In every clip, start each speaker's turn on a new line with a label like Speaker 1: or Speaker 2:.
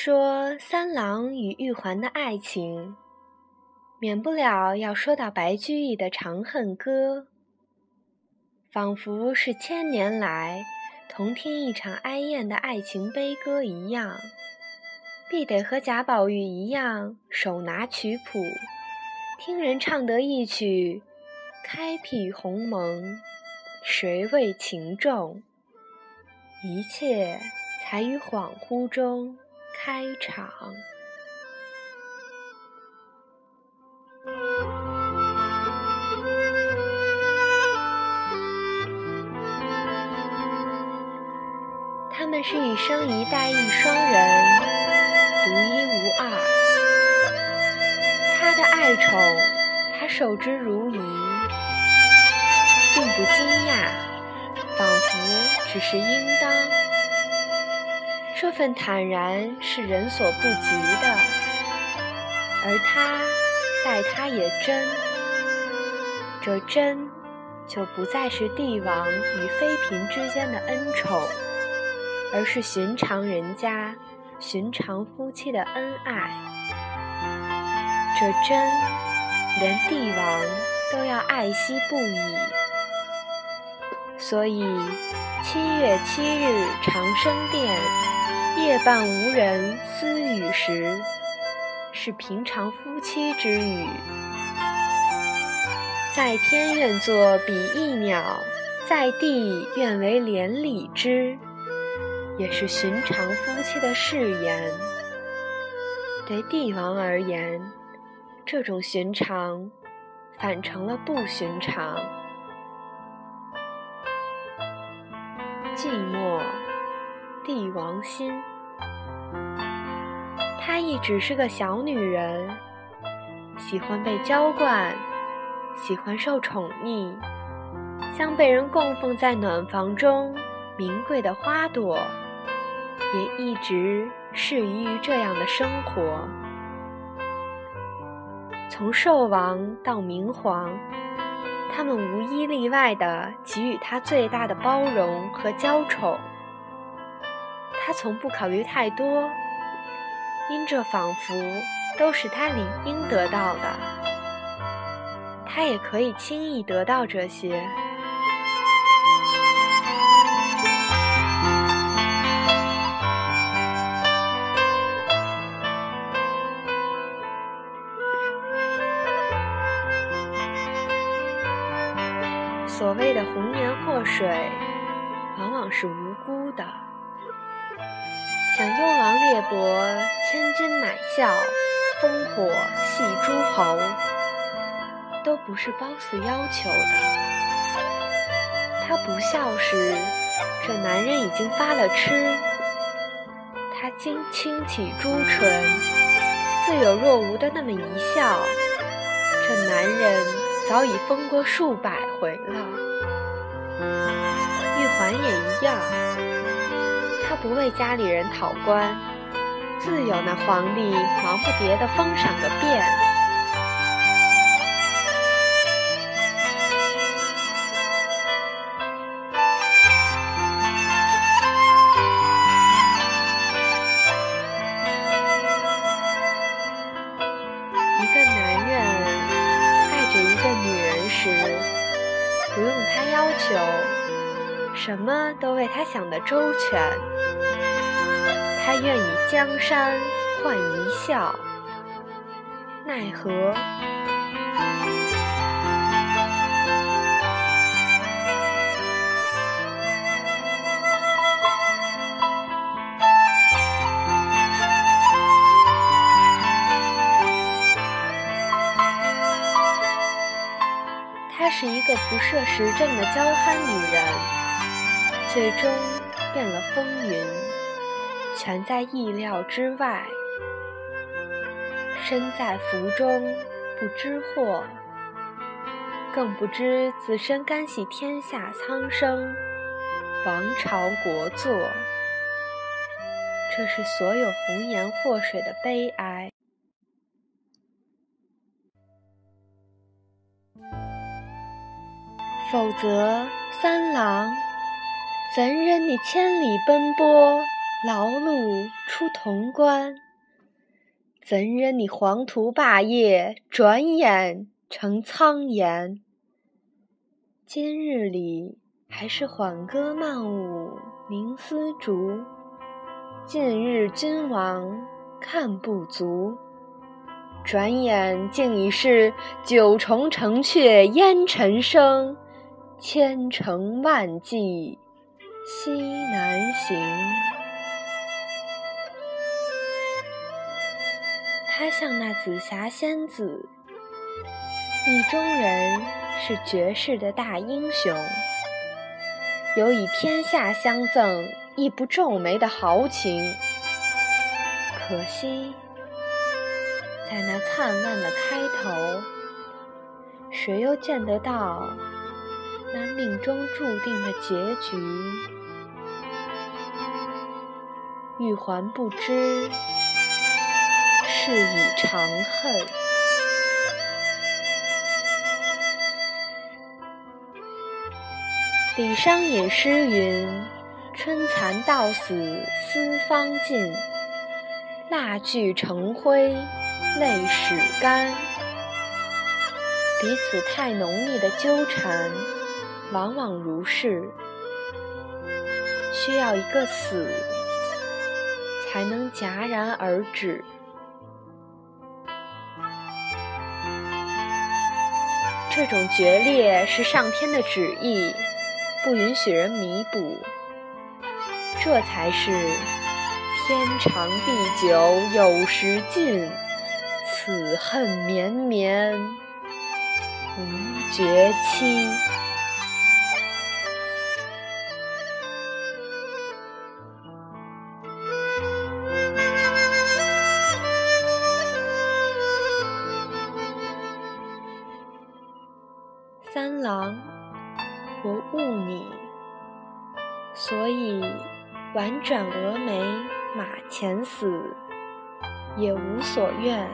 Speaker 1: 说三郎与玉环的爱情，免不了要说到白居易的《长恨歌》，仿佛是千年来同听一场哀艳的爱情悲歌一样，必得和贾宝玉一样手拿曲谱，听人唱得一曲“开辟鸿蒙，谁为情重”，一切才于恍惚中。开场，他们是一生一代一双人，独一无二。他的爱宠，他受之如饴，并不惊讶，仿佛只是应当。这份坦然是人所不及的，而他待他也真，这真就不再是帝王与妃嫔之间的恩宠，而是寻常人家、寻常夫妻的恩爱。这真连帝王都要爱惜不已，所以七月七日长生殿。夜半无人私语时，是平常夫妻之语；在天愿作比翼鸟，在地愿为连理枝，也是寻常夫妻的誓言。对帝王而言，这种寻常反成了不寻常。寂寞。帝王心，她一直是个小女人，喜欢被娇惯，喜欢受宠溺，像被人供奉在暖房中名贵的花朵，也一直适宜于这样的生活。从寿王到明皇，他们无一例外地给予他最大的包容和娇宠。他从不考虑太多，因这仿佛都是他理应得到的。他也可以轻易得到这些。所谓的红颜祸水，往往是无辜的。想幽王猎伯，千金买笑，烽火戏诸侯，都不是褒姒要求的。他不笑时，这男人已经发了痴；他轻轻启朱唇，似有若无的那么一笑，这男人早已疯过数百回了。玉环也一样。他不为家里人讨官，自有那皇帝忙不迭的封赏个遍。一个男人爱着一个女人时，不用他要求。什么都为他想得周全，他愿以江山换一笑，奈何？她是一个不涉时政的娇憨女人。最终变了风云，全在意料之外。身在福中不知祸，更不知自身干系天下苍生，王朝国祚。这是所有红颜祸水的悲哀。否则，三郎。怎忍你千里奔波，劳碌出潼关。怎忍你黄土霸业，转眼成苍颜？今日里还是缓歌慢舞鸣丝竹，近日君王看不足。转眼竟已是九重城阙烟尘生，千城万骑西南行。他像那紫霞仙子，意中人是绝世的大英雄，有以天下相赠亦不皱眉的豪情。可惜，在那灿烂的开头，谁又见得到那命中注定的结局？玉环不知。是以长恨。李商隐诗云：“春蚕到死丝方尽，蜡炬成灰泪始干。”彼此太浓密的纠缠，往往如是，需要一个死，才能戛然而止。这种决裂是上天的旨意，不允许人弥补。这才是天长地久有时尽，此恨绵绵无绝期。三郎，我误你，所以婉转蛾眉马前死，也无所愿，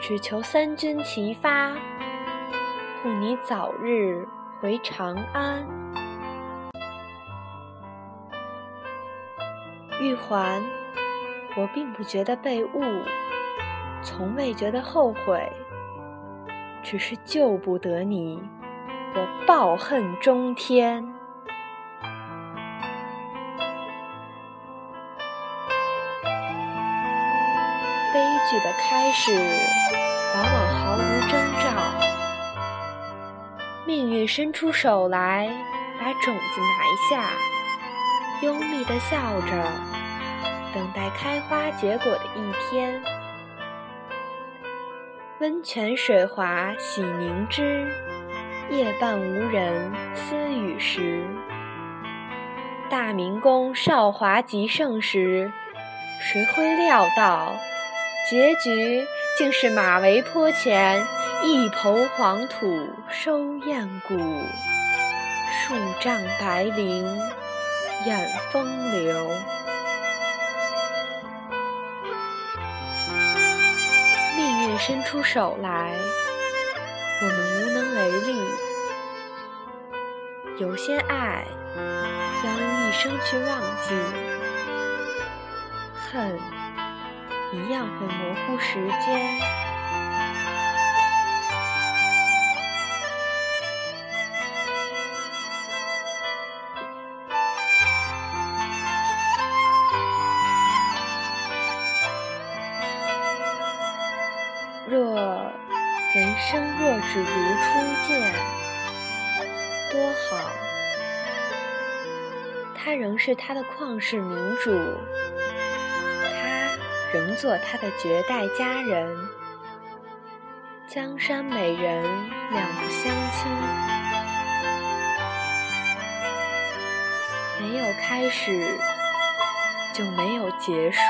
Speaker 1: 只求三军齐发，护你早日回长安。玉环，我并不觉得被误，从未觉得后悔。只是救不得你，我抱恨中天。悲剧的开始往往毫无征兆，命运伸出手来，把种子埋下，幽密的笑着，等待开花结果的一天。温泉水滑洗凝脂，夜半无人私语时。大明宫少华极盛时，谁会料到结局竟是马嵬坡前一抔黄土收雁骨，数丈白绫掩风流。伸出手来，我们无能为力。有些爱要用一生去忘记，恨一样会模糊时间。若人生若只如初见，多好！他仍是他的旷世明主，他仍做他的绝代佳人，江山美人两不相侵。没有开始，就没有结束。